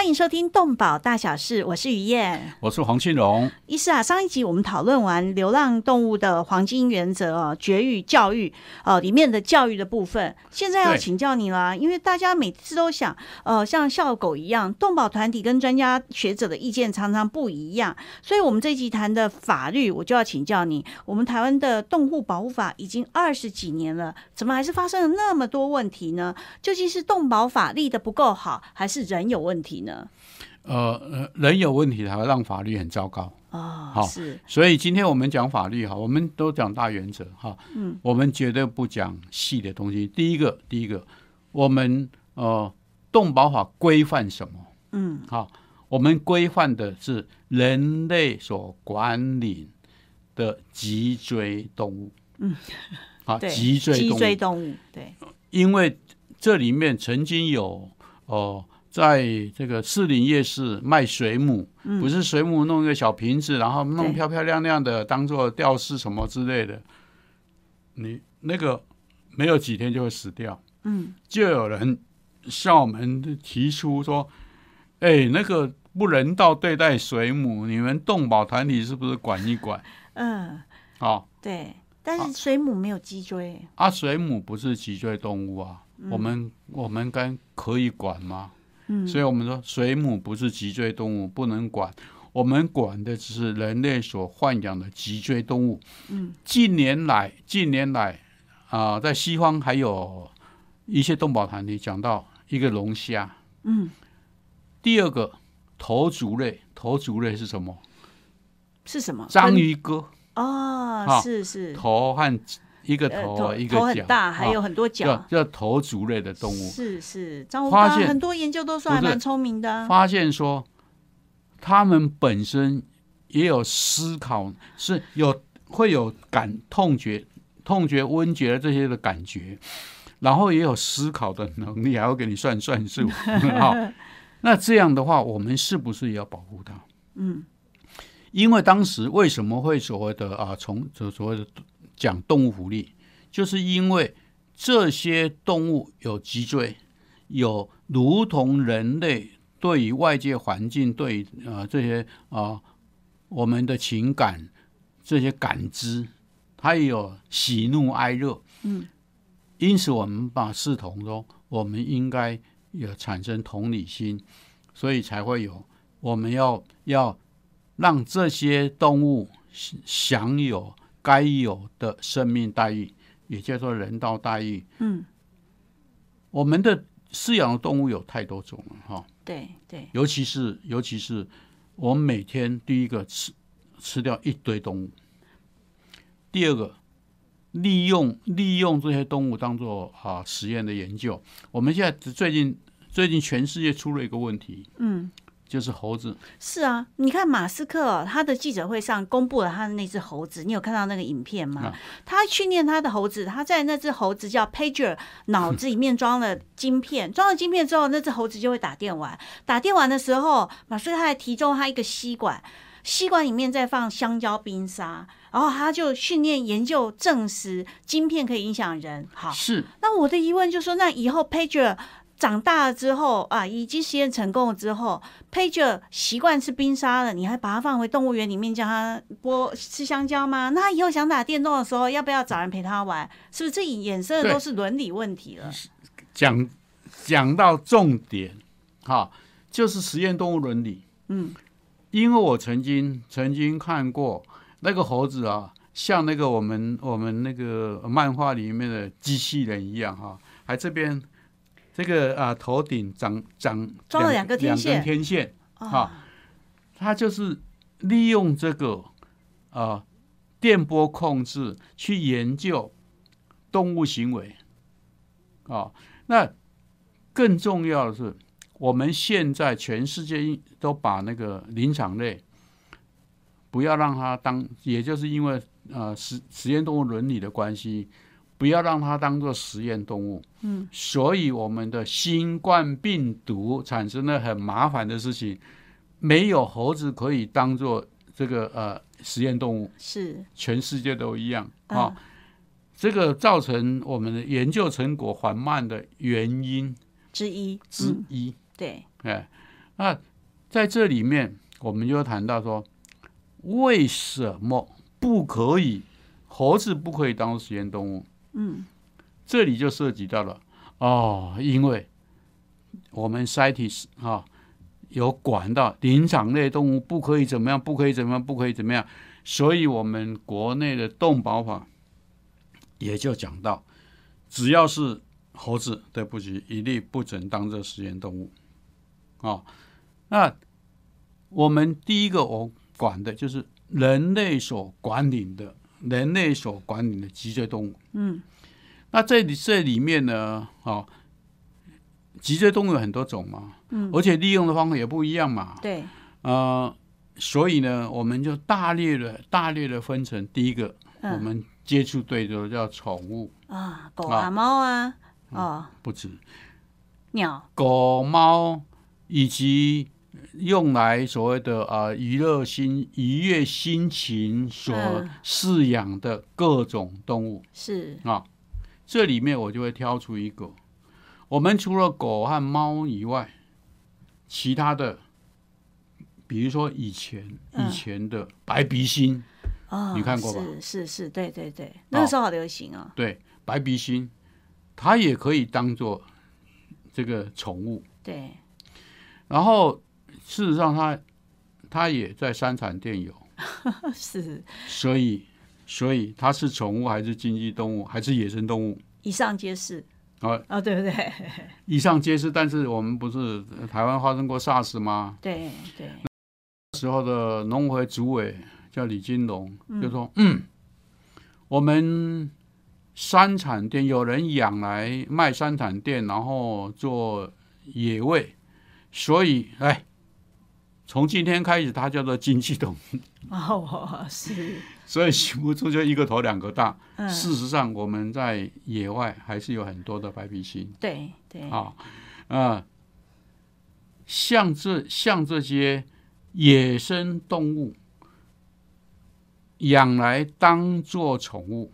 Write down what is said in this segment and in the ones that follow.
欢迎收听《动保大小事》，我是于燕，我是黄庆荣。医师啊，上一集我们讨论完流浪动物的黄金原则哦，绝育教育哦里面的教育的部分，现在要请教你啦，因为大家每次都想，呃，像笑狗一样，动保团体跟专家学者的意见常常不一样，所以我们这一集谈的法律，我就要请教你，我们台湾的动物保护法已经二十几年了，怎么还是发生了那么多问题呢？究竟是动保法立的不够好，还是人有问题呢？呃，人有问题才会让法律很糟糕哦。好，是，所以今天我们讲法律哈，我们都讲大原则哈。嗯，我们绝对不讲细的东西。第一个，第一个，我们呃，动保法规范什么？嗯，好，我们规范的是人类所管理的脊椎动物。嗯，好，脊椎脊椎动物，对，因为这里面曾经有哦。在这个士林夜市卖水母，不是水母弄一个小瓶子，然后弄漂漂亮亮的，当做吊饰什么之类的。你那个没有几天就会死掉。嗯，就有人向我们提出说：“哎，那个不人道对待水母，你们动保团体是不是管一管？”嗯，好，对，但是水母没有脊椎啊，水母不是脊椎动物啊，我们我们该可以管吗？所以，我们说水母不是脊椎动物，不能管。我们管的只是人类所豢养的脊椎动物。嗯，近年来，近年来啊，在西方还有一些动保团体讲到一个龙虾。嗯，第二个头足类，头足类是什么？是什么？章鱼哥。哦，是是头和。一个头，一个头很大，还有很多脚，叫头足类的动物。是是，发现很多研究都说还蛮聪明的。发现说，他们本身也有思考，是有会有感痛觉、痛觉、温觉这些的感觉，然后也有思考的能力，还要给你算算数。好，那这样的话，我们是不是也要保护它？嗯，因为当时为什么会所谓的啊，从所所谓的。讲动物福利，就是因为这些动物有脊椎，有如同人类对于外界环境、对呃这些啊我们的情感这些感知，它也有喜怒哀乐。嗯，因此我们把视同中，我们应该有产生同理心，所以才会有我们要要让这些动物享有。该有的生命待遇，也叫做人道待遇。嗯，我们的饲养的动物有太多种了，哈。对对，尤其是尤其是我们每天第一个吃吃掉一堆动物，第二个利用利用这些动物当做啊实验的研究。我们现在最近最近全世界出了一个问题，嗯。就是猴子，是啊，你看马斯克他的记者会上公布了他的那只猴子，你有看到那个影片吗？他训练他的猴子，他在那只猴子叫 Pager 脑子里面装了晶片，装了晶片之后，那只猴子就会打电玩。打电玩的时候，马斯克还提供他一个吸管，吸管里面再放香蕉冰沙，然后他就训练研究证实晶片可以影响人。好，是。那我的疑问就是说，那以后 Pager 长大了之后啊，已经实验成功了之后，Pager 习惯吃冰沙了，你还把它放回动物园里面，叫它剥吃香蕉吗？那以后想打电动的时候，要不要找人陪他玩？是不是这衍生的都是伦理问题了？讲讲到重点，哈，就是实验动物伦理。嗯，因为我曾经曾经看过那个猴子啊，像那个我们我们那个漫画里面的机器人一样，哈，还这边。这个啊，头顶长长装了两个天线，天线啊，它就是利用这个啊电波控制去研究动物行为啊。那更重要的是，我们现在全世界都把那个灵长类不要让它当，也就是因为呃实实验动物伦理的关系。不要让它当做实验动物。嗯，所以我们的新冠病毒产生了很麻烦的事情，没有猴子可以当做这个呃实验动物，是全世界都一样嗯啊。这个造成我们的研究成果缓慢的原因之一嗯，之一。对，哎，那在这里面，我们就谈到说，为什么不可以猴子不可以当实验动物？嗯这里就涉及到了哦，因为我们 CITES 啊有管到灵长类动物不可以怎么样，不可以怎么样，不可以怎么样，所以我们国内的动保法也就讲到，只要是猴子，对不起，一律不准当这实验动物。哦，那我们第一个我管的就是人类所管理的，人类所管理的脊椎动物。嗯。那这里这里面呢，哦，脊椎动物有很多种嘛，嗯，而且利用的方法也不一样嘛，对，呃，所以呢，我们就大略的大略的分成第一个，我嗯们接触对的叫宠物，啊，狗啊。啊、猫啊，哦，不止。鸟，狗、猫以及用来所谓的啊娱乐心愉悦心情所嗯饲养的各种动物。是，啊，这里面我就会挑出一个，我们除了狗和猫以外，其他的，比如说以前嗯。以前的白鼻星，哦，你看过吧？是是是，对对对，那个时候好流行哦，对，白鼻星，它也可以当做这个宠物，对，然后事实上他他也在山产店有，是所以所以他是宠物还是经济动物还是野生动物？以上皆是，啊，哦，对不对？以上皆是，但是我们不是呃台湾发生过 SARS 吗？对对，时候的农委会主委叫李金龙，就说：“嗯，我们山产店有人养来卖山产店，然后做野味，所以哎，从今天开始，它叫做经济动物，哦，是，所以醒不出就一个头两个大。嗯，事实上，我们在野外还是有很多的白鼻星。”对对，啊，呃，像这像这些野生动物养来当做宠物，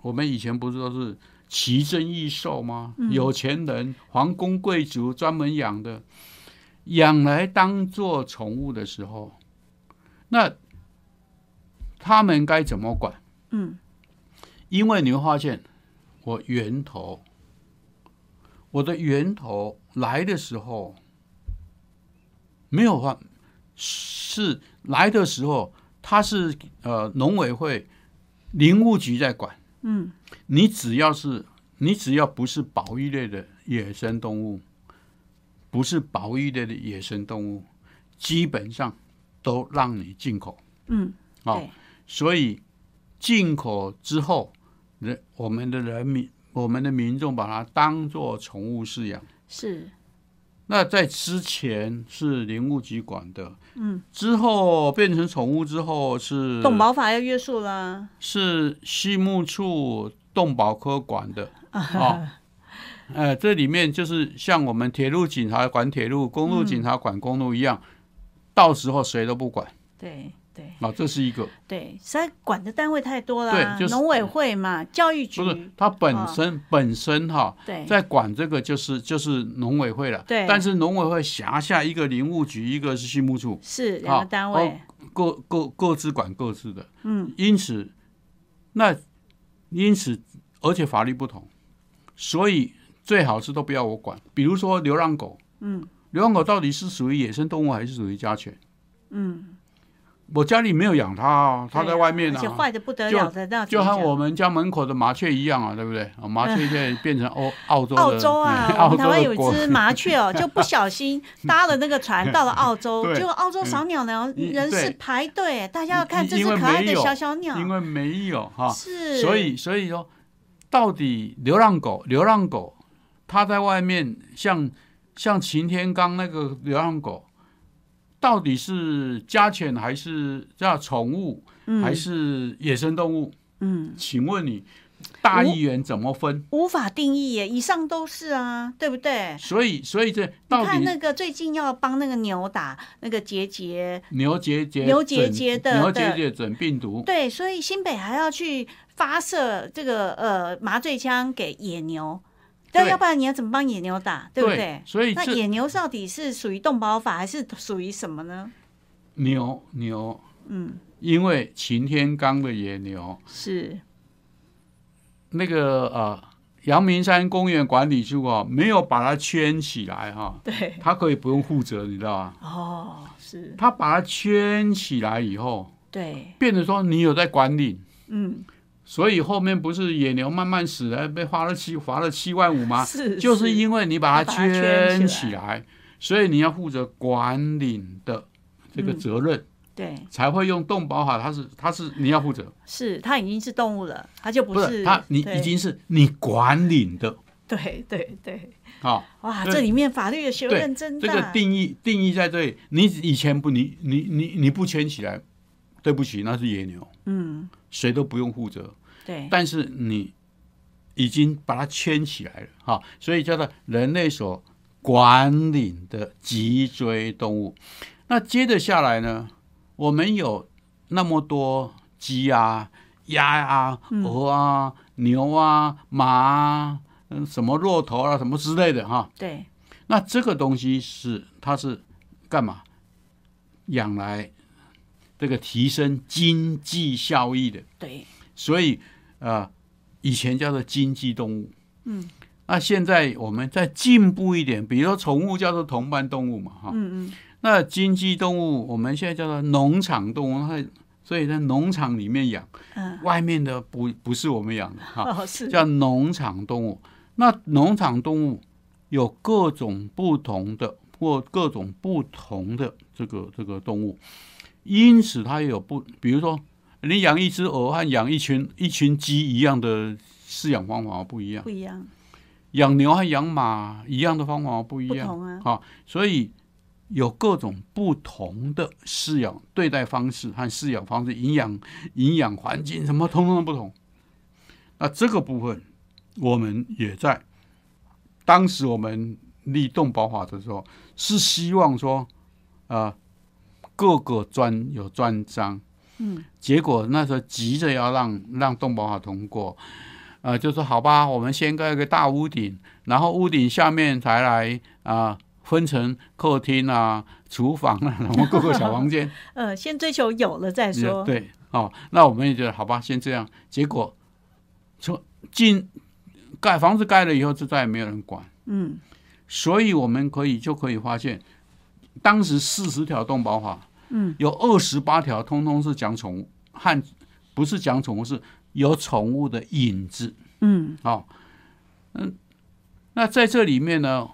我们以前不是都是奇珍异兽吗？有钱人、皇宫贵族专门养的，养来当做宠物的时候，那他们该怎么管？嗯，因为你会发现，我源头，我的源头来的时候，没有话，是来的时候，它是呃农委会林务局在管。嗯，你只要是你只要不是保育类的野生动物，不是保育类的野生动物，基本上都让你进口。嗯，哦、所以进口之后，人我们的人民，我们的民众把它当做宠物饲养。是，那在之前是林务局管的，嗯，之后变成宠物之后是动保法要约束啦，是畜牧处动保科管的啊。呃，这里面就是像我们铁路警察管铁路，公路警察管公路一样，到时候谁都不管对对啊，这是一个。对，实在管的单位太多了，对就是农委会嘛，教育局不，是它本身、本身哈，对，在管这个就是就是农委会了。对但是农委会辖下一个林务局，一个是畜牧处，是两个单位，各各各自管各自的。嗯，因此，那因此而且法律不同，所以最好是都不要我管。比如说流浪狗，嗯，流浪狗到底是属于野生动物还是属于家犬？嗯，我家里没有养它啊，它在外面而且啊。坏的不得了的，那就和我们们家门口的麻雀一样啊，对不对？啊，麻雀现在变成欧 澳洲的澳洲啊，台湾有一只麻雀哦，就不小心搭了那个船到了澳洲，结果澳洲赏鸟呢，嗯人是排队，大家要看这只可爱的小小鸟，因为没有哈，是，所以所以说，到底流浪狗，流浪狗，它在外面像像擎天刚那个流浪狗，到底是家犬还是叫宠物，嗯还是野生动物？嗯，请问你，大议员怎么分？无法定义耶，以上都是啊，对不对？所以，所以这你到底看那个最近要帮那个牛打那个结节，牛结节牛结疹节的牛的结节准病毒，对，所以新北还要去发射这个呃麻醉枪给野牛，但对。要不然你要怎么帮野牛打，对不对？那所以那野牛到底是属于动保法还是属于什么呢？牛牛，嗯，因为擎天刚的野牛，是。那个呃阳明山公园管理处啊，没有把它圈起来哈、对，它可以不用负责，你知道吧？哦，是，它把它圈起来以后，对，变得说你有在管理，嗯，所以后面不是野牛慢慢死了，被罚了七罚了七万五吗？是，就是因为你把它圈圈起起来，所以你要负责管理的这个嗯责任，对，才会用动保法，它是它是你要负责，是它已经是动物了，它就不不是是它你已经是你管理的。对对对，好。哇，这里面法律的学问真大，这个定义定义在这里，你以前不你你你你不圈起来，对不起，那是野牛，嗯，谁都不用负责。对，但是你已经把它圈起来了，哈，所以叫做人类所管理的脊椎动物。那接着下来呢，我们有那么多鸡啊、鸭啊、鹅啊、牛啊、马啊，嗯，什么骆驼啊，什么之类的哈。对，那这个东西是它是干嘛？养来这个提升经济效益的。对，所以呃，以前叫做经济动物，嗯，那现在我们再进步一点，比如说宠物叫做同伴动物嘛，哈，嗯嗯，那经济动物我们现在叫做农场动物，它所以在农场里面养，嗯，外面的不不是我们养的哈，叫农场动物。那农场动物有各种不同的或各种不同的这个这个动物，因此它也有不，比如说你养一只鹅和养一群一群鸡一样的饲养方法不一样。不，一样，养牛和养马一样的方法不一样，不同啊，好，所以有各种不同的饲养对待方式和饲养方式、营养营养环境什么通通都不同。那这个部分，我们也在当时我们立动保法的时候，是希望说，呃，各个专有专章，嗯，结果那时候急着要让让动保法通过，呃，就说好吧，我们先盖一个大屋顶，然后屋顶下面才来啊、分成客厅啊、厨房啊，然后各个小房间。呃，先追求有了再说，对，哦，那我们也觉得好吧，先这样。结果从进盖房子盖了以后，就再也没有人管，嗯，所以我们可以就可以发现，当时四十条动保法，嗯，有二十八条通通是讲宠物，和不是讲宠物，是有宠物的影子。嗯，哦，嗯，那在这里面呢，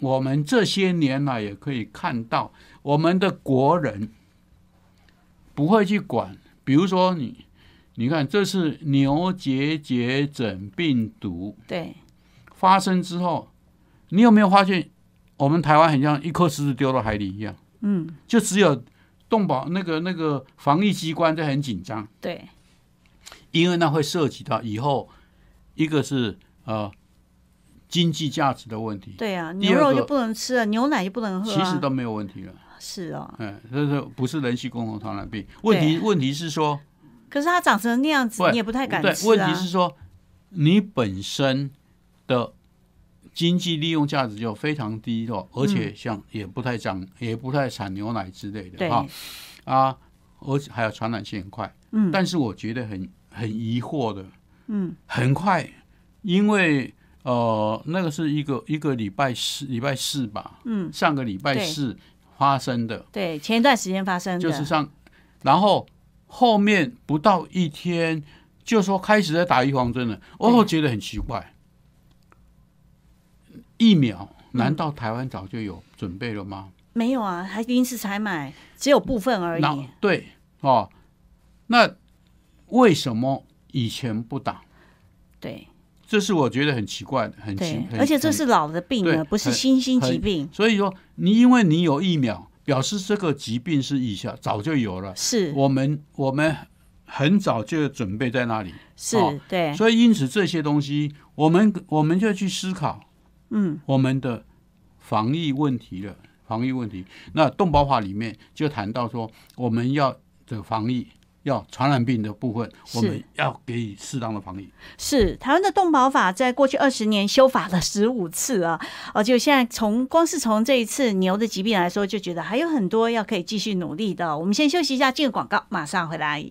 我们这些年来也可以看到，我们的国人不会去管，比如说你，你看这是牛结节疹病毒对，发生之后，你有没有发现，我们台湾很像一颗石子丢到海里一样，嗯，就只有动保那个那个防疫机关在很紧张。对，因为那会涉及到以后一个是呃经济价值的问题，对啊，牛肉就不能吃了，牛奶就不能喝、啊，其实都没有问题了。是哦。嗯，这是不是人系共同传染病？问题问题是说，可是它长成那样子，你也不太敢对，吃啊。问题是说你本身的经济利用价值就非常低哦，而且像也不太长，也不太产牛奶之类的对，哈啊，而且还有传染性很快。嗯。但是我觉得很很疑惑的，嗯，很快，因为呃，那个是一个一个礼拜四礼拜四吧，嗯，上个礼拜四发生的，对，前一段时间发生的，就是上，然后后面不到一天就说开始在打预防针了，哦，觉得很奇怪，疫苗难道台湾早就有准备了吗？没有啊，还临时才买，只有部分而已。对哦，那为什么以前不打？对这是我觉得很奇怪的，很奇怪，，而且这是老的病对了，不是新兴疾病。所以说，你因为你有疫苗，表示这个疾病是以下早就有了。是，我们我们很早就准备在那里，是对，所以因此这些东西，我们我们就去思考，嗯，我们的防疫问题了。防疫问题，那动保法里面就谈到说，我们要的防疫。要传染病的部分，我们要给予适当的防疫。是台湾的动保法在过去二十年修法了十五次啊，哦，就现在从光是从这一次牛的疾病来说，就觉得还有很多要可以继续努力的。我们先休息一下，进个广告，马上回来。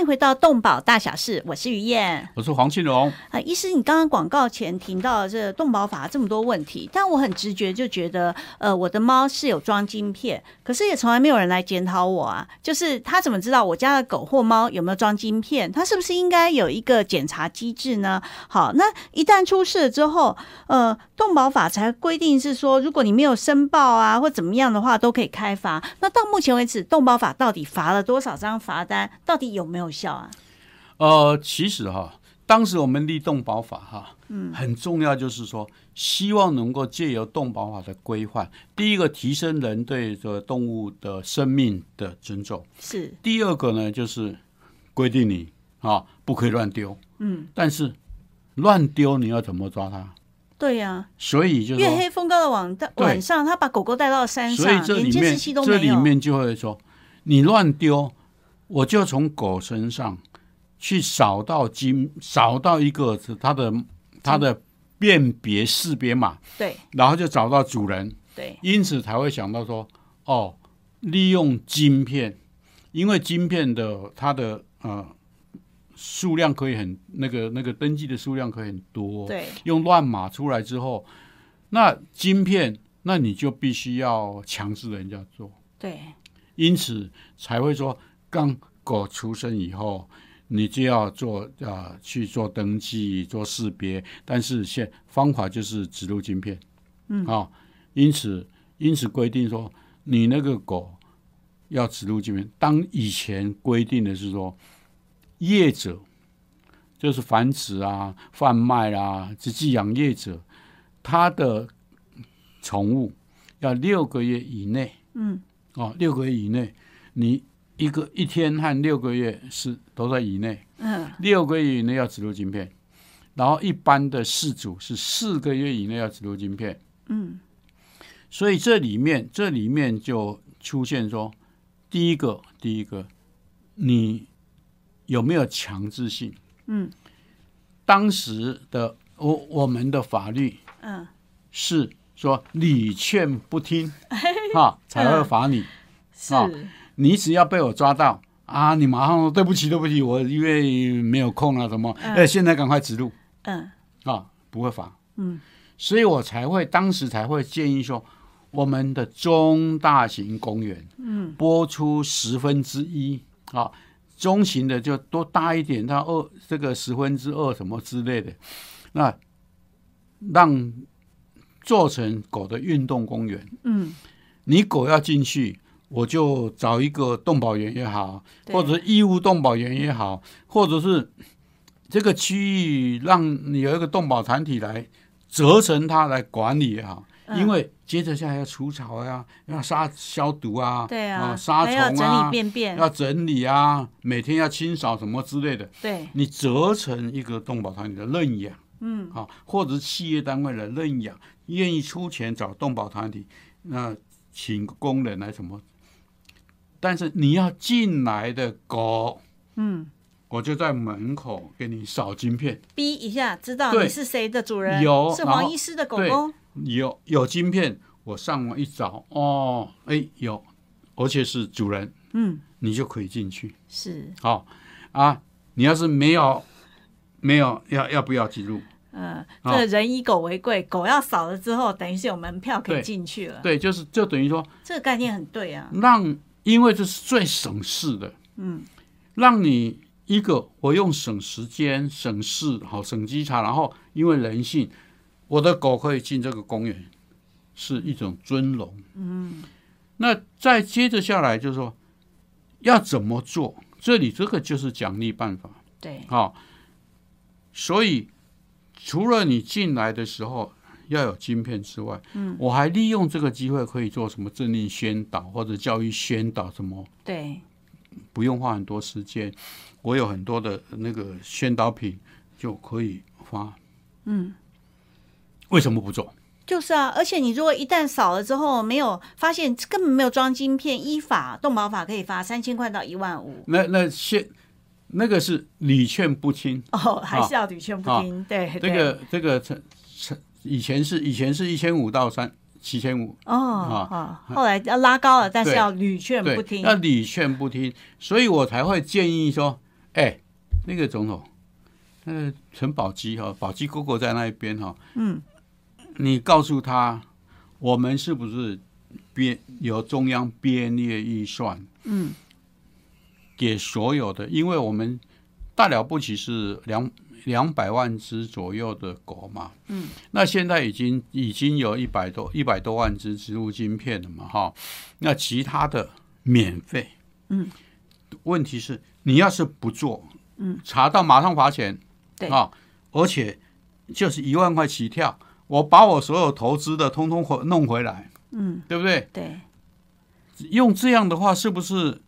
欢迎回到动保大小事，我是于燕，我是黄庆荣。啊，医师，你刚刚广告前提到这动保法这么多问题，但我很直觉就觉得，呃，我的猫是有装晶片，可是也从来没有人来检讨我啊。就是他怎么知道我家的狗或猫有没有装晶片？他是不是应该有一个检查机制呢？好，那一旦出事了之后，呃，动保法才规定是说，如果你没有申报啊，或怎么样的话，都可以开罚。那到目前为止，动保法到底罚了多少张罚单？到底有没有？有效啊？呃，其实哈，当时我们立动保法哈，嗯，很重要，就是说，希望能够借由动保法的规范，第一个提升人对这动物的生命的尊重，是；第二个呢，就是规定你啊，不可以乱丢，嗯，但是乱丢你要怎么抓它？对呀，所以就月黑风高的晚晚上，他把狗狗带到山上，所以这里面这里面就会说，你乱丢。我就从狗身上去扫到金，扫到一个它的它的辨别识别码，对，然后就找到主人，对，因此才会想到说，哦，利用晶片，因为晶片的它的呃数量可以很那个那个登记的数量可以很多，对，用乱码出来之后，那晶片那你就必须要强制人家做，对，因此才会说。刚狗出生以后，你就要做啊去做登记、做识别，但是现方法就是植入晶片，嗯啊，因此因此规定说，你那个狗要植入晶片。当以前规定的是说，业者就是繁殖啊、贩卖啊、这寄养业者，他的宠物要六个月以内，嗯，哦，六个月以内你。一个一天和六个月是都在以内，嗯，六个月以内要植入晶片，然后一般的四组是四个月以内要植入晶片，嗯，所以这里面这里面就出现说，第一个第一个，你有没有强制性？嗯，当时的我我们的法律，嗯，是说你劝不听，哈，才会罚你，是。你只要被我抓到啊，你马上说对不起，对不起，我因为没有空啊，什么？哎，现在赶快指路，嗯，啊，不会罚，嗯，所以我才会当时才会建议说，我们的中大型公园，嗯，拨出十分之一，啊，中型的就多大一点，它二这个十分之二什么之类的，那让做成狗的运动公园，嗯，你狗要进去。我就找一个动保员也好，或者义务动保员也好，或者是这个区域让你有一个动保团体来责成它来管理也好，因为接着下来要除草呀，要杀消毒啊，对啊，杀虫啊，要整理便便，要整理啊，每天要清扫什么之类的。对，你责成一个动保团体的认养，嗯，啊，或者是企业单位的认养，愿意出钱找动保团体，那请工人来什么？但是你要进来的狗，嗯，我就在门口给你扫金片，逼一下，知道你是谁的主人，是有是黄医师的狗狗，有有金片，我上网一找，哦，哎有，而且是主人，嗯，你就可以进去。是，好、啊，你要是没有没有要要不要进入？嗯，好这人以狗为贵，狗要扫了之后，等于是有门票可以进去了，对，就是就等于说这个概念很对啊，让，因为这是最省事的，嗯，让你一个我用省时间、省事、好省稽查，然后因为人性，我的狗可以进这个公园，是一种尊荣。嗯，那再接着下来就是说要怎么做，这里这个就是奖励办法。对，好、所以除了你进来的时候要有晶片之外，嗯，我还利用这个机会可以做什么政令宣导或者教育宣导，什么对，不用花很多时间，我有很多的那个宣导品就可以发。嗯。为什么不做？就是啊，而且你如果一旦扫了之后没有发现根本没有装晶片，依法动保法可以罚三千块到一万五。那那先那个是屡劝不听，哦，还是要屡劝不听。对，这个这个成成以前是以前是一千五到三七千五，哦啊。哦，后来要拉高了，但是要屡劝不，听。要屡劝不听，所以我才会建议说，哎，那个总统，那个陈宝基哈，宝基哥哥在那一边哈，嗯，你告诉他，我们是不是编由中央编列预算嗯。给所有的，因为我们大了不起是两两百万只左右的狗嘛，嗯，那现在已经已经有一百多一百多万只植入晶片了嘛，哈，那其他的免费，嗯，问题是你要是不做，嗯，查到马上罚钱，对。啊，而且就是一万块起跳，我把我所有投资的通通回弄回来，嗯，对不对？对，用这样的话，是不是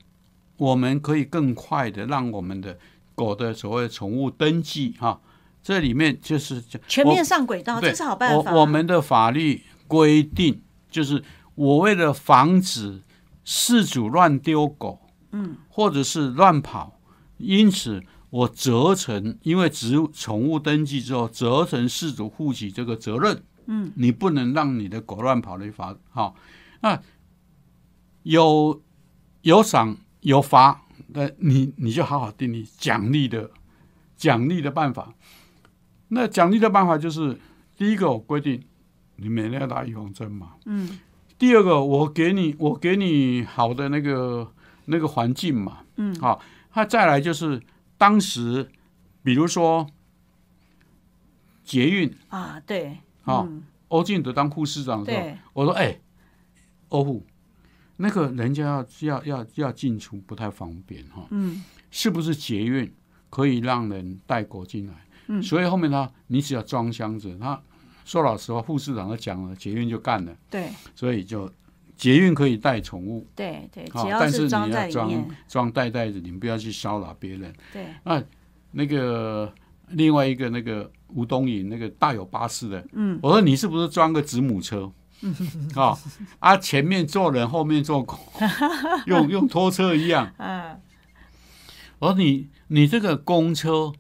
我们可以更快的让我们的狗的所谓宠物登记哈？这里面就是全面上轨道，这是好办法。我我们的法律规定，就是我为了防止事主乱丢狗，嗯，或者是乱跑，因此我责成，因为植物宠物登记之后，责成事主负起这个责任。嗯，你不能让你的狗乱跑的罚。好，那有有赏有罚，那你你就好好定义奖励的奖励的办法。那奖励的办法就是，第一个我规定你每天要打预防针嘛。嗯第二个，我给你我给你好的那个那个环境嘛。嗯，好，那再来就是当时，比如说捷运，啊，对，好嗯欧进德当副市长的时候，我说：“哎、欧副，那个人家要要要要进出不太方便哈，嗯。是不是捷运可以让人带狗进来？嗯。所以后面呢，你只要装箱子，他说老实话，副市长都讲了，捷运就干了，对。所以就捷运可以带宠物，对对，好，只要但是装在你要装里面，装袋袋子，你不要去骚扰别人。对，那那个另外一个那个吴东颖那个大有巴士的，嗯，我说你是不是装个子母车？啊 啊，前面坐人，后面坐狗，用用拖车一样。嗯我说你你这个公车，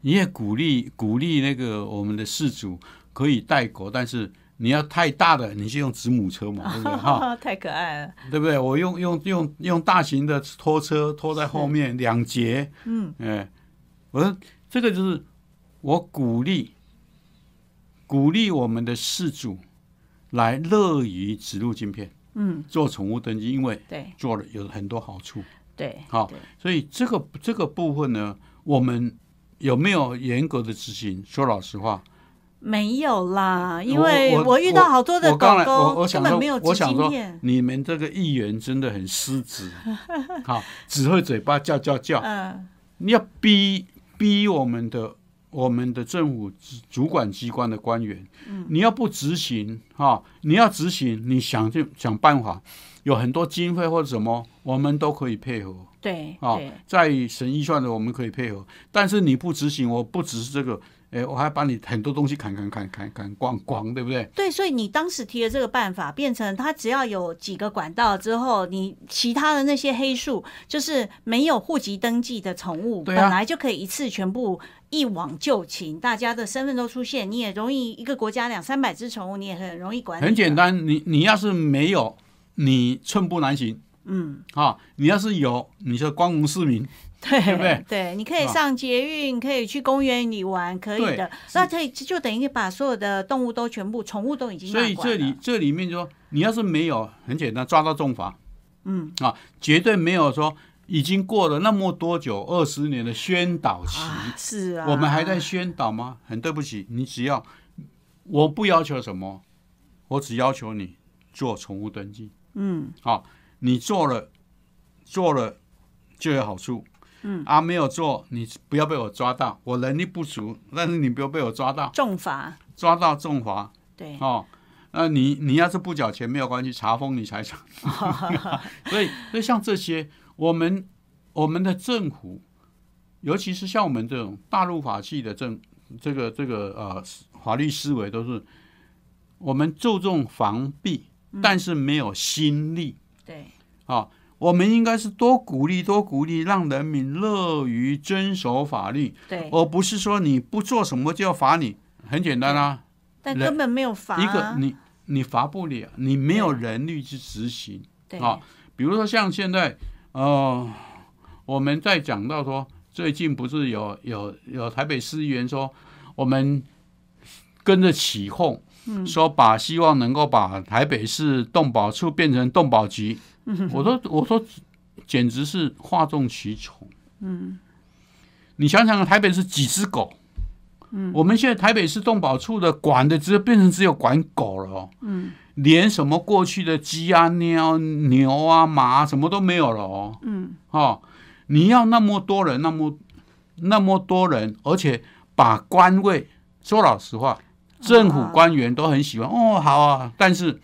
你也鼓励鼓励那个我们的事主可以带狗，但是你要太大的，你就用子母车嘛，对不对？哈，太可爱了，对不对？我用用用用大型的拖车拖在后面两节，嗯哎，我说这个就是我鼓励鼓励我们的事主来乐于植入晶片嗯，做宠物登记，因为对。做了有很多好处。对，好对。所以这个这个部分呢，我们有没有严格的执行？说老实话，没有啦，因为我遇到好多的狗狗我想说根本没有，我想说晶片，你们这个议员真的很失职，好，只会嘴巴叫叫叫。嗯。你要逼逼我们的我们的政府主主管机关的官员，嗯。你要不执行哈、你要执行，你想就想办法，有很多经费或者什么，我们都可以配合。对啊、在审预算的我们可以配合，但是你不执行，我不只是这个，哎，我还把你很多东西砍砍砍砍砍光光，对不对？对，所以你当时提的这个办法，变成它只要有几个管道之后，你其他的那些黑数，就是没有户籍登记的宠物，啊。本来就可以一次全部一网就擒，大家的身份都出现，你也容易一个国家两三百只宠物，你也很容易管理。很简，单，你你要是没有，你寸步难行嗯，啊！你要是有，你就光荣市民。对对不对对，你可以啊上捷运，可以去公园里玩，可以的。那可以就等于把所有的动物都全部，宠物都已经所以这里这里面就说，你要是没有，很简单，抓到重罚嗯啊，绝对没有说已经过了那么多久，二十年的宣导期，啊，是啊，我们还在宣导吗？很对不起，你只要我不要求什么，我只要求你做宠物登记。嗯好、你做了，做了就有好处。嗯啊，没有做，你不要被我抓到，我能力不足，但是你不要被我抓到，重罚，抓到重罚对，哦。那你你要是不缴钱没有关系，查封你财产。所以，所以像这些，我们我们的政府，尤其是像我们这种大陆法系的政这个这个呃法律思维，都是我们注重防弊，但是没有心力。对，啊，我们应该是多鼓励，多鼓励，让人民乐于遵守法律，对，而不是说你不做什么就要罚你。很简单啊，但根本没有罚、啊。一个你你罚不了，你没有人力去执行对啊。比如说像现在，呃，我们在讲到说，最近不是有有有台北市议员说，我们跟着起哄，说把希望能够把台北市动保处变成动保局，我说我说简直是哗众取宠。嗯，你想想看，台北是几只狗？嗯，我们现在台北市动保处的管的只有变成只有管狗了哦。嗯，连什么过去的鸡啊、鸟、牛啊、马啊什么都没有了哦。嗯，哦，你要那么多人，那么那么多人，而且把官位，说老实话，政府官员都很喜欢哦，好啊，但是。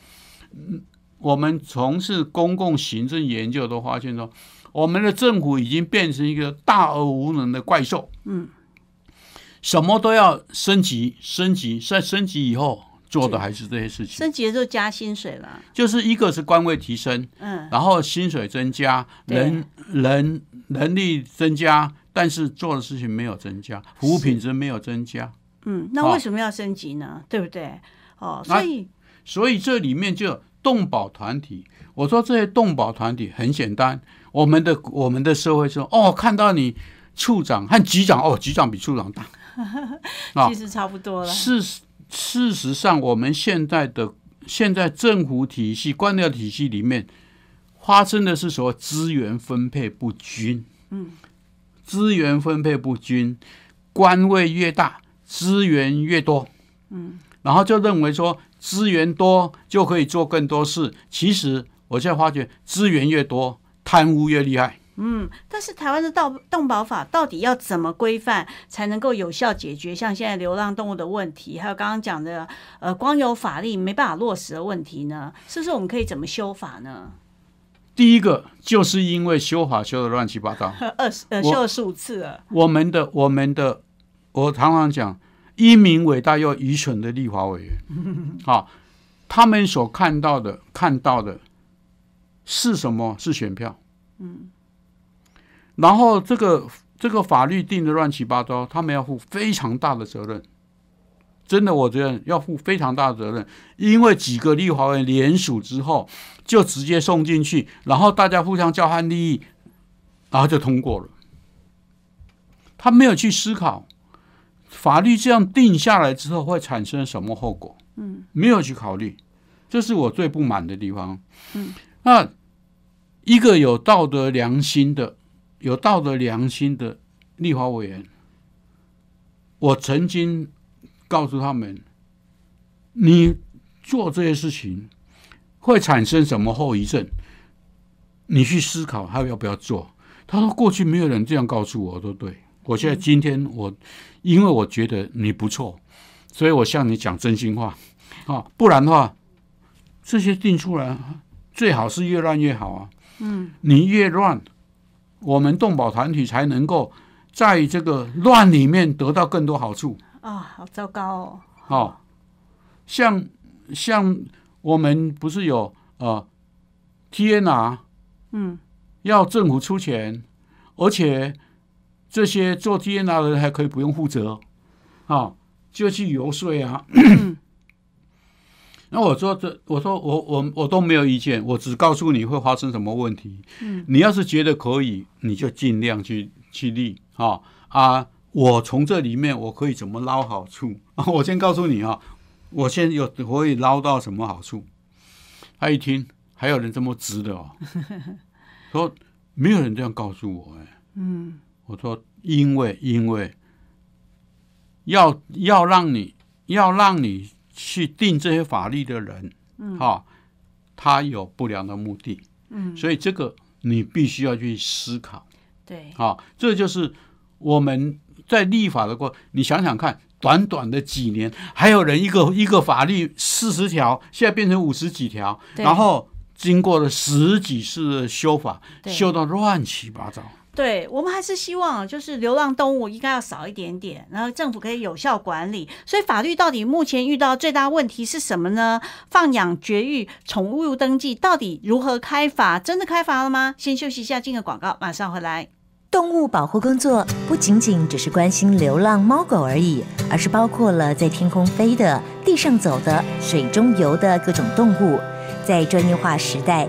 嗯我们从事公共行政研究都发现说，我们的政府已经变成一个大而无能的怪兽。嗯，什么都要升级，升级，在升级以后做的还是这些事情，升级了就加薪水了。就是一个是官位提升，嗯，然后薪水增加，对人人能力增加，但是做的事情没有增加，服务品质没有增加。嗯，那哦为什么要升级呢？对不对？哦，所以所以这里面就有动保团体。我说这些动保团体很简单，我们的我们的社会说，哦，看到你处长和局长，哦，局长比处长大。啊其实差不多了。事实事实上，我们现在的现在政府体系、官僚体系里面发生的是所谓资源分配不均。嗯，资源分配不均，官位越大，资源越多。嗯，然后就认为说资源多就可以做更多事。其实我现在发觉，资源越多，贪污越厉害。嗯，但是台湾的动动保法到底要怎么规范，才能够有效解决像现在流浪动物的问题，还有刚刚讲的呃光有法律没办法落实的问题呢？是不是我们可以怎么修法呢？第一个就是因为修法修的乱七八糟。二十呃修了十五次了，我们的我们的，我常常讲，英明伟大又愚蠢的立法委员，好、他们所看到的看到的是什么？是选票。嗯，然后这个这个法律定的乱七八糟，他们要负非常大的责任。真的，我觉得要负非常大的责任，因为几个立法委联署之后，就直接送进去，然后大家互相交换利益，然后就通过了。他没有去思考法律这样定下来之后会产生什么后果，嗯，没有去考虑，这是我最不满的地方。嗯，那一个有道德良心的、有道德良心的立法委员，我曾经告诉他们，你做这些事情会产生什么后遗症，你去思考还要不要做。他说过去没有人这样告诉我，我说对。我现在今天我，因为我觉得你不错，所以我向你讲真心话啊，不然的话，这些定出来最好是越乱越好啊。嗯，你越乱，我们动保团体才能够在这个乱里面得到更多好处。啊，好糟糕哦。哦，像像我们不是有呃 TNR，嗯，要政府出钱，而且这些做 TNR 的人还可以不用负责，啊，就去游说啊。那我说这，我说我我我都没有意见，我只告诉你会发生什么问题。嗯，你要是觉得可以，你就尽量去去立啊啊！我从这里面我可以怎么捞好处啊？我先告诉你啊，我先有可以捞到什么好处？他一听，还有人这么直的哦，说没有人这样告诉我哎。嗯，我说因为因为要要让你要让你。去定这些法律的人，嗯，哈，他有不良的目的，嗯，所以这个你必须要去思考，对，好，这就是我们在立法的过，你想想看，短短的几年，还有人一个一个法律四十条，现在变成五十几条，然后经过了十几次的修法，修到乱七八糟。对我们还是希望，就是流浪动物应该要少一点点，然后政府可以有效管理。所以法律到底目前遇到最大问题是什么呢？放养、绝育、宠物登记到底如何开罚？真的开罚了吗？先休息一下，进个广告，马上回来。动物保护工作不仅仅只是关心流浪猫狗而已，而是包括了在天空飞的、地上走的、水中游的各种动物。在专业化时代，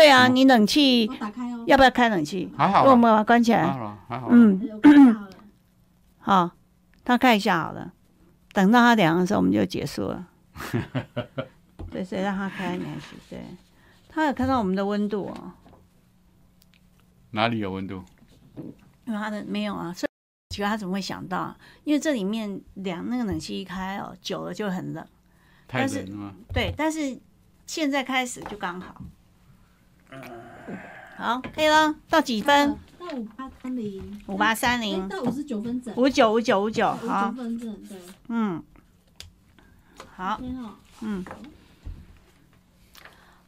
对啊，你冷气要不要开冷气？还好，我们把它关起来。还好，还好。嗯，好他看一下好了。等到他凉的时候，我们就结束了。对，所以让他开冷气。对，他有看到我们的温度哦。哪里有温度？因为他的没有啊，所以奇怪他怎么会想到？因为这里面凉，那个冷气一开哦，久了就很冷。太冷了吗？对，但是现在开始就刚好。好，可以了。到几分？到五八三零。五八三零。到五十九分整。五九五九五九。好。五分整，对。嗯。好。嗯。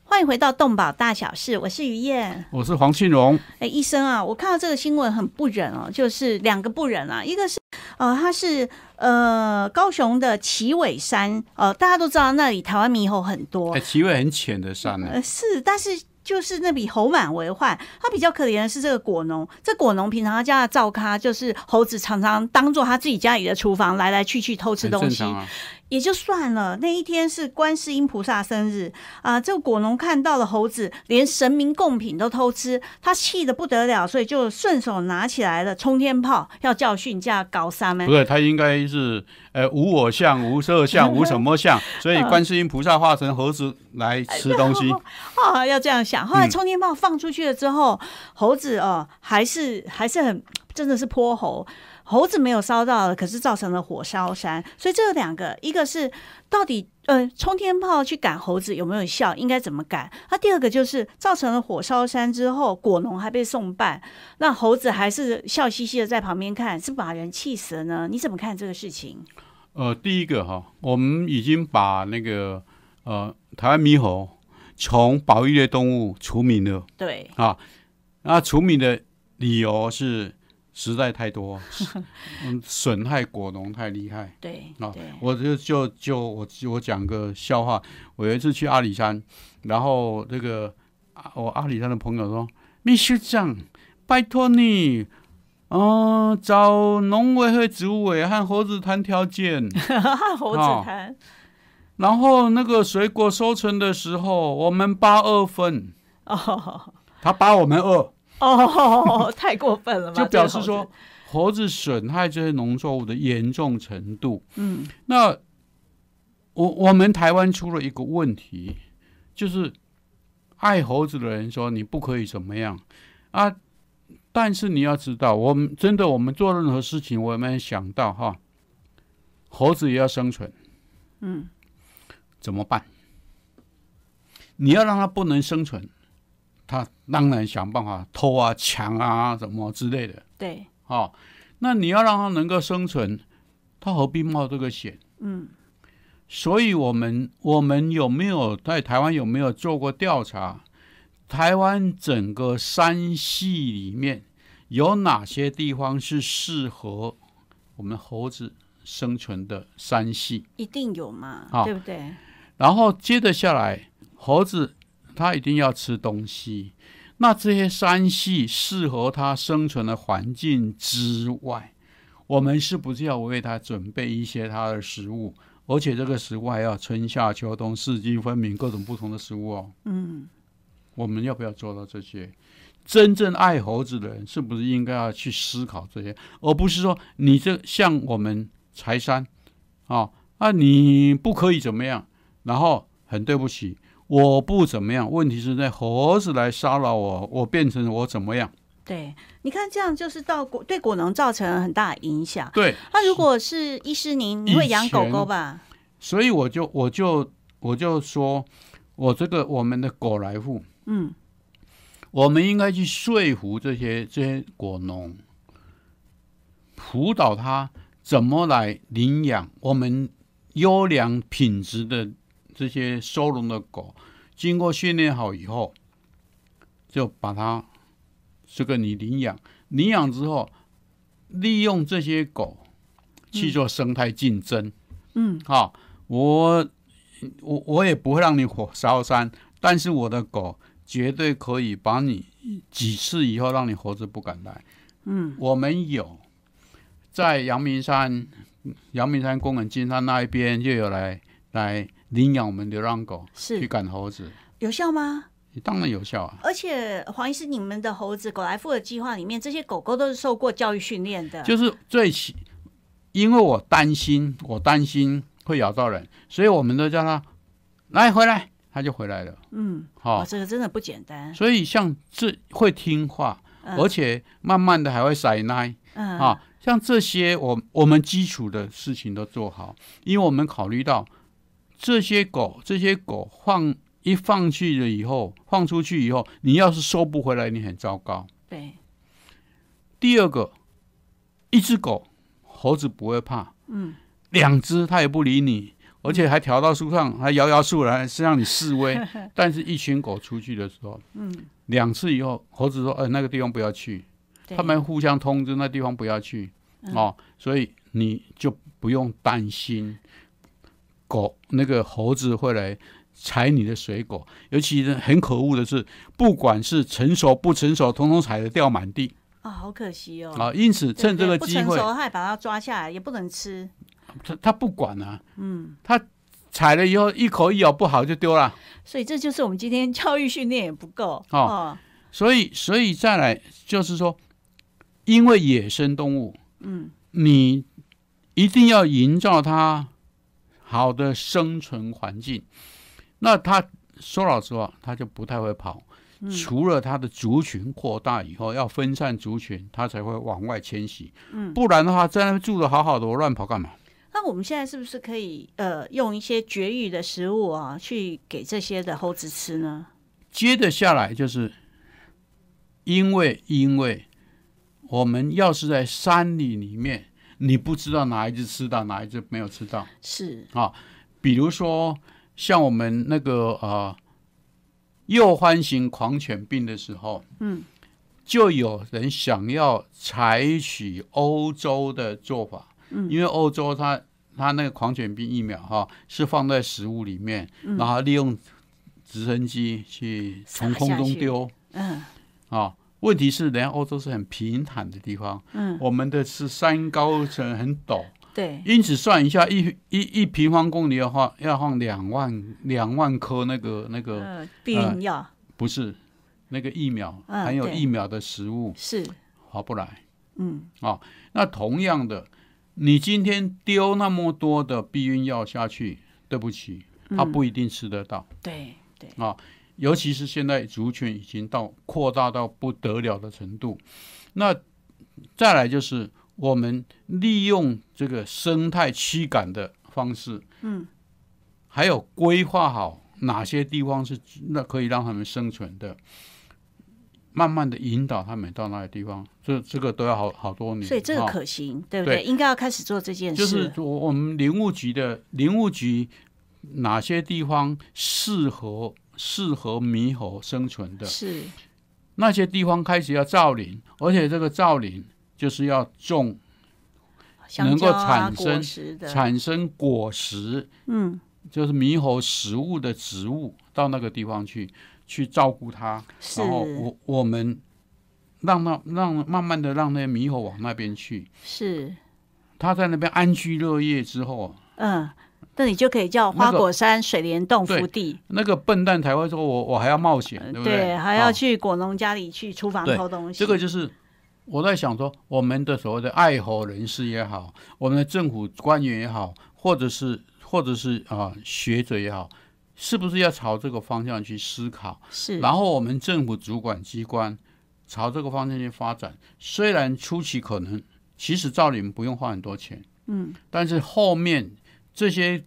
欢迎回到动保大小事，我是于燕，我是黄庆荣。哎，医生啊，我看到这个新闻很不忍哦，就是两个不忍啊，一个是呃，他是呃高雄的旗尾山，呃，大家都知道那里台湾猕猴很多，哎，旗尾很浅的山呢，呃，是，但是。就是那笔猴满为患，他比较可怜的是这个果农。这果农平常他家的灶咖，就是猴子常常当做他自己家里的厨房，来来去去偷吃东西。也就算了，那一天是观世音菩萨生日啊！这个果农看到了猴子连神明贡品都偷吃，他气得不得了，所以就顺手拿起来了冲天炮，要教训架高三们。不是，他应该是呃无我相、无色相、无什么相，所以观世音菩萨化成猴子来吃东西。啊，要这样想。后来冲天炮放出去了之后，猴子哦还是还是很真的是泼猴。猴子没有烧到，可是造成了火烧山，所以这有两个，一个是到底呃冲天炮去赶猴子有没有效，应该怎么赶？那第二个就是造成了火烧山之后，果农还被送办，那猴子还是笑嘻嘻的在旁边看，是把人气死了呢？你怎么看这个事情？呃，第一个哈，我们已经把那个呃台湾猕猴从保育类动物除名了，对啊，那除名的理由是。实在太多，嗯，损害果农太厉害。对，啊，我就就就我我讲个笑话。我有一次去阿里山，然后这个我阿里山的朋友说：“秘书长，拜托你，嗯，找农委会主委和猴子谈条件。猴子谈。然后那个水果收成的时候，我们八二分。哦他把我们饿，哦，太过分了吧？就表示说，猴子损害这些农作物的严重程度。嗯那我我们台湾出了一个问题，就是爱猴子的人说你不可以怎么样啊，但是你要知道，我们真的我们做任何事情，我们想到哈，猴子也要生存，嗯，怎么办？你要让它不能生存，它当然想办法偷啊、抢啊什么之类的。对，哦，那你要让他能够生存，他何必冒这个险？嗯所以，我们我们有没有在台湾有没有做过调查？台湾整个山系里面有哪些地方是适合我们猴子生存的山系？一定有嘛，好对不对？然后接着下来，猴子它一定要吃东西。那这些山系适合它生存的环境之外，我们是不是要为它准备一些它的食物？而且这个食物还要春夏秋冬四季分明，各种不同的食物哦。嗯，我们要不要做到这些？真正爱猴子的人，是不是应该要去思考这些，而不是说你这像我们柴山啊啊，你不可以怎么样，然后很对不起，我不怎么样。问题是在猴子来骚扰我，我变成我怎么样？对，你看这样就是到果对果农造成很大的影响。对，那如果是医师您，你会养狗狗吧？所以我就我就我就说，我这个我们的狗来户，嗯我们应该去说服这些这些果农，辅导他怎么来领养我们优良品质的这些收容的狗，经过训练好以后，就把它这个你领养，领养之后，利用这些狗去做生态竞争。嗯，好、我我我也不会让你火烧山，但是我的狗绝对可以把你几次以后让你猴子不敢来。嗯，我们有在阳明山、阳明山公园金山那一边就有来来领养我们流浪狗是去是赶猴子，有效吗？当然有效啊。而且黄医师，你们的猴子狗来富的计划里面，这些狗狗都是受过教育训练的。就是最起，因为我担心，我担心会咬到人，所以我们都叫它来回来，它就回来了。嗯，好、哇，这个真的不简单。所以像这会听话，嗯而且慢慢的还会塞奶嗯啊，像这些我我们基础的事情都做好，因为我们考虑到这些狗，这些狗放一放去了以后，放出去以后，你要是收不回来，你很糟糕。对，第二个，一只狗猴子不会怕，嗯，两只它也不理你。而且还跳到树上，还摇摇树来，是让你示威。但是，一群狗出去的时候，嗯，两次以后，猴子说：“呃，那个地方不要去。”他们互相通知，那地方不要去、嗯哦，所以你就不用担心狗那个猴子会来踩你的水果。尤其是很可恶的是，不管是成熟不成熟，统统踩的掉满地啊，好可惜哦。啊。因此，趁这个机会不成，熟还把它抓下来，也不能吃。他他不管啊，嗯，他踩了以后一口一咬不好就丢了。所以这就是我们今天教育训练也不够哦哦。所以，所以再来就是说，因为野生动物，嗯，你一定要营造它好的生存环境。那他说老实话，他就不太会跑。嗯除了他的族群扩大以后，要分散族群，他才会往外迁徙。嗯不然的话，在那边住的好好的，我乱跑干嘛？那我们现在是不是可以呃用一些绝育的食物啊，去给这些的猴子吃呢？接着下来就是，因为因为我们要是在山里里面，你不知道哪一只吃到，哪一只没有吃到。是。啊，比如说，像我们那个呃幼欢型狂犬病的时候，嗯，就有人想要采取欧洲的做法，嗯。因为欧洲它它那个狂犬病疫苗哈、是放在食物里面，嗯。然后利用直升机去从空中丢。嗯。啊。问题是，人家欧洲是很平坦的地方，嗯，我们的是山高层很陡，对，因此算一下，一一一平方公里的话，要放两万两万颗那个那个，呃，避孕药，不是那个疫苗嗯含有对。疫苗的食物是，划不来。嗯。啊那同样的，你今天丢那么多的避孕药下去，对不起，他嗯不一定吃得到。对对，尤其是现在族群已经到扩大到不得了的程度。那再来就是我们利用这个生态驱赶的方式，嗯，还有规划好哪些地方是那可以让他们生存的，慢慢的引导他们到那个地方，这这个都要好好多年。所以这个可行，对不对？对应该要开始做这件事。就是我我们林务局的林务局哪些地方适合适合猕猴生存的，是。那些地方开始要造林，而且这个造林就是要种能够产生产生果实，嗯，就是猕猴食物的植物到那个地方去去照顾它，然后我我们让那让慢慢的让那些猕猴往那边去，是，它在那边安居乐业之后，嗯，那你就可以叫花果山水帘洞福地，那个笨蛋才会说我我还要冒险，对不对，还要哦去果农家里去厨房偷东西。这个就是我在想说，我们的所谓的爱猴人士也好，我们的政府官员也好，或者是或者是啊、学者也好，是不是要朝这个方向去思考？是，然后我们政府主管机关朝这个方向去发展。虽然初期可能其实照林不用花很多钱，嗯，但是后面这些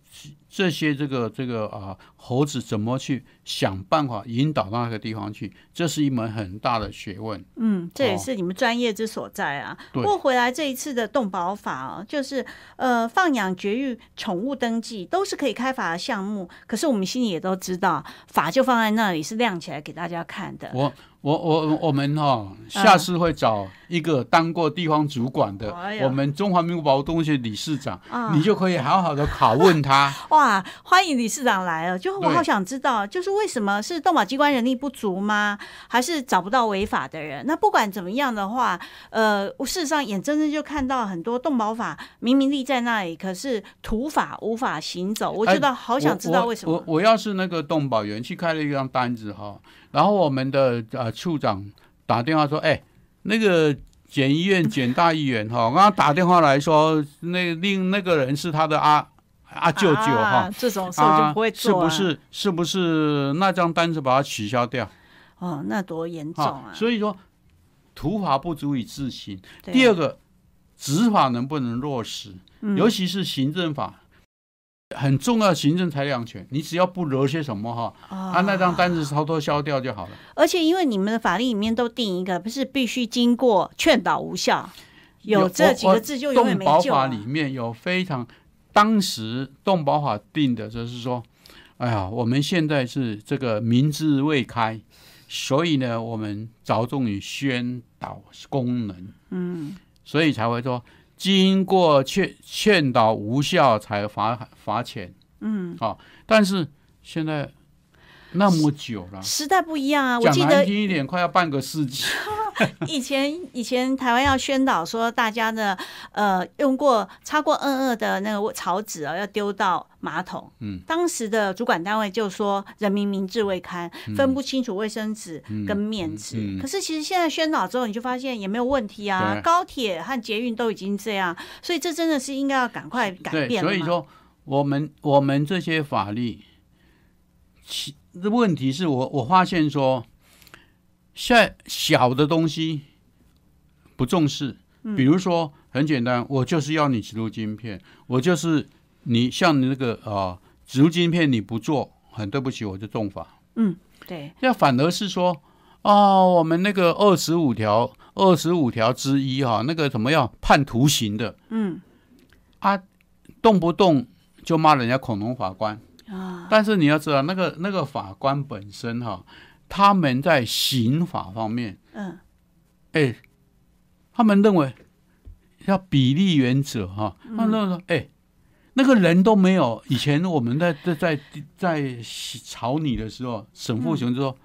这些这个这个啊猴子怎么去想办法引导到那个地方去，这是一门很大的学问。嗯，这也哦是你们专业之所在啊。不对过回来这一次的动保法啊，就是呃放养、绝育、宠物登记都是可以开发的项目，可是我们心里也都知道，法就放在那里是亮起来给大家看的。我我我我们哈、下次会找一个当过地方主管的，哎我们中华民国保护动物协理事长，啊你就可以好好的拷问他。哇，欢迎理事长来了！就我好想知道，就是为什么是动保机关人力不足吗？还是找不到违法的人？那不管怎么样的话，呃，我事实上眼睁睁就看到很多动保法明明立在那里，可是土法无法行走。我觉得好想知道为什么。哎我我我要是那个动保员去开了一张单子哈，然后我们的呃处长打电话说，哎，那个检医院检大议员哈，刚刚打电话来说，那另那个人是他的阿阿舅舅哈啊，，这种事我就不会做、啊不是是不是那张单子把它取消掉？哦，那多严重啊！所以说土法不足以自行。第二个，执法能不能落实？嗯尤其是行政法很重要的行政裁量权，你只要不惹些什么哈，啊，那张单子偷偷消掉就好了。而且因为你们的法律里面都定一个，不是必须经过劝导无效，有这几个字就永远没动保。法里面有非常，当时动保法定的就是说，哎呀，我们现在是这个民智未开，所以呢，我们着重于宣导功能，嗯，所以才会说经过劝劝导无效才罚罚钱。嗯，好、但是现在那么久了。时代不一样啊！我记得听一点，快要半个世纪。以前以前台湾要宣导说，大家呢，呃，用过擦过二二的那个草纸啊，要丢到马桶。嗯，当时的主管单位就说人民民智未开，分不清楚卫生纸跟面纸。嗯嗯嗯可是其实现在宣导之后，你就发现也没有问题啊，高铁和捷运都已经这样，所以这真的是应该要赶快改对，变所以说我们我们这些法律，其问题是我我发现说，现在小的东西不重视，嗯比如说很简单，我就是要你植入晶片，我就是你像你那个啊、植入晶片你不做，很对不起，我就重罚。嗯对，那反而是说，哦，我们那个二十五条，二十五条之一哈、那个怎么样判徒刑的嗯啊，动不动就骂人家恐龙法官。啊，但是你要知道，那个那个法官本身哈、他们在刑法方面，嗯。哎，他们认为要比例原则哈、嗯。他们认为说，哎，那个人都没有。以前我们在在在在吵你的时候，沈富雄就说，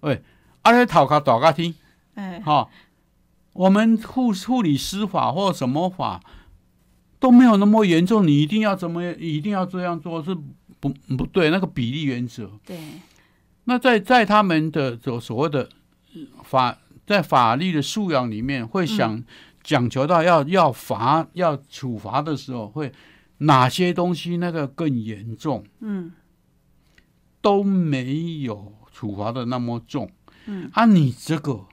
喂，阿来讨卡打卡听哎，哈，我们护护理司法或什么法都没有那么严重，你一定要怎么一定要这样做是不不对，那个比例原则。对，那在在他们的所所谓的法在法律的素养里面会想讲求到要要罚要处罚的时候，会哪些东西那个更严重？嗯都没有处罚的那么重。嗯，啊，你这个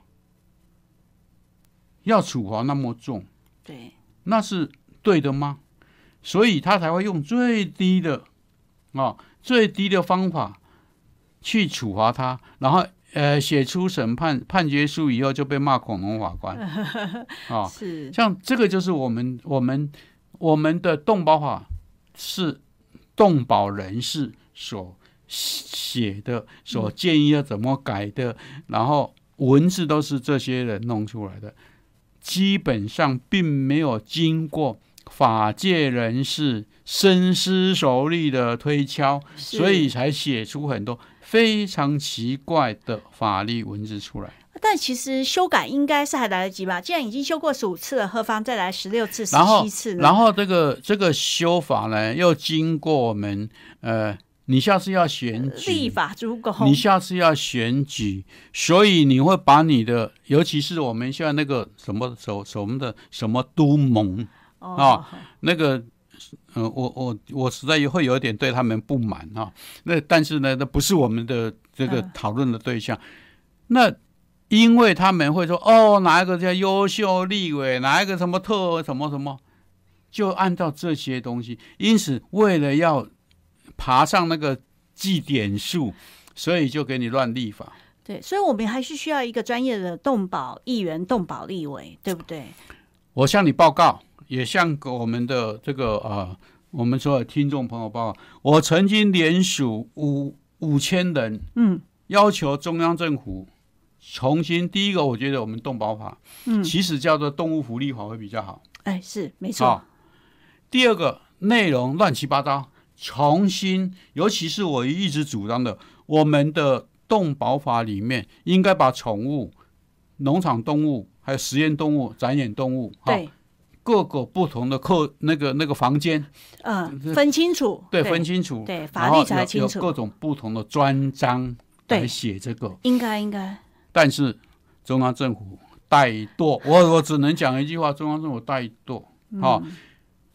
要处罚那么重，对，那是对的吗？所以他才会用最低的啊、最低的方法去处罚他，然后呃写出审判判决书以后就被骂恐龙法官。啊、是，像这个就是我们我们我们的动保法是动保人士所写的，所建议要怎么改的，然后文字都是这些人弄出来的，基本上并没有经过法界人士深思熟虑的推敲，所以才写出很多非常奇怪的法律文字出来。但其实修改应该是还来得及吧？既然已经修过十五次了，何妨再来十六次、十七次呢？然后这个这个修法呢，又经过我们呃，你下次要选举，立法诸公，你下次要选举，所以你会把你的，尤其是我们现在那个什么什什么的什么都盟哦啊，那个。呃，我我我实在会有点对他们不满啊。那但是呢，那不是我们的这个嗯讨论的对象。那因为他们会说，哦，哪一个叫优秀立委，哪一个什么特什么什么，就按照这些东西。因此，为了要爬上那个绩点数，所以就给你乱立法。对，所以我们还是需要一个专业的动保议员、动保立委，对不对？我向你报告，也向我们的这个啊，我们所有听众朋友报告，我曾经连署五五千人，嗯，要求中央政府重新。第一个，我觉得我们动保法，嗯其实叫做动物福利法会比较好。哎，是没错，好，第二个内容乱七八糟，重新，尤其是我一直主张的，我们的动保法里面应该把宠物、农场动物、还有实验动物、展演动物，哈，对，各个不同的客那个那个房间，嗯，分清楚，对，分清楚，对法律才清楚。有各种不同的专章对。来写这个，应该应该，但是中央政府怠惰，我我只能讲一句话：中央政府怠惰。好、嗯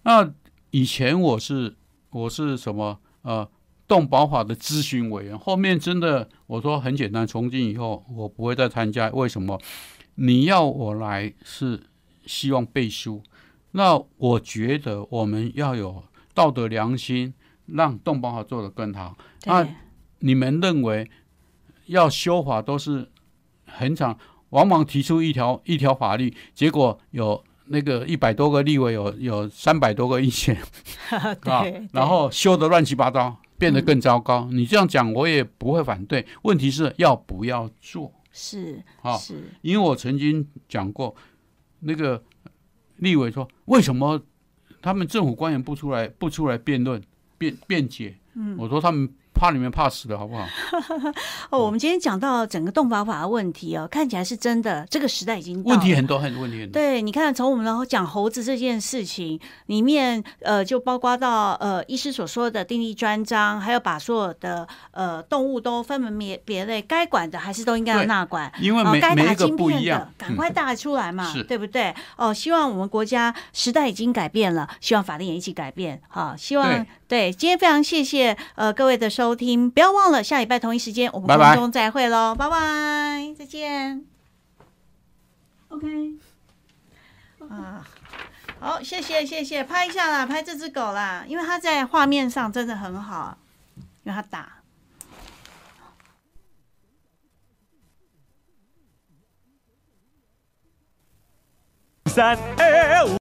那以前我是我是什么呃动保法的咨询委员，后面真的我说很简单，从今以后我不会再参加。为什么？你要我来是希望背书，那我觉得我们要有道德良心，让动保法做得更好。那，你们认为要修法都是很长，往往提出一条一条法律，结果有那个一百多个立委有有三百多个意见 啊对，然后修的乱七八糟，变得更糟糕。你这样讲我也不会反对，问题是要不要做是啊？是，因为我曾经讲过，那个立委说为什么他们政府官员不出来不出来辩论辩辩解？嗯我说他们怕你们怕死的好不好？哦，我们今天讲到整个动保法的问题哦，看起来是真的，这个时代已经问题很多，很问题很多。对，你看，从我们然后讲猴子这件事情里面，呃，就包括到呃医师所说的定义专章，还有把所有的呃动物都分门别别类，该管的还是都应该要纳管。因为哦该打每每一个晶片不一样的，，赶快打出来嘛，是对不对？哦，希望我们国家时代已经改变了，希望法令也一起改变。好，希望对对今天非常谢谢呃各位的收听，不要忘了下礼拜同一时间我们空中再会喽，拜拜，再见。OK。啊，好，谢谢谢谢，拍一下啦，拍这只狗啦，因为它在画面上真的很好，因为它打。三二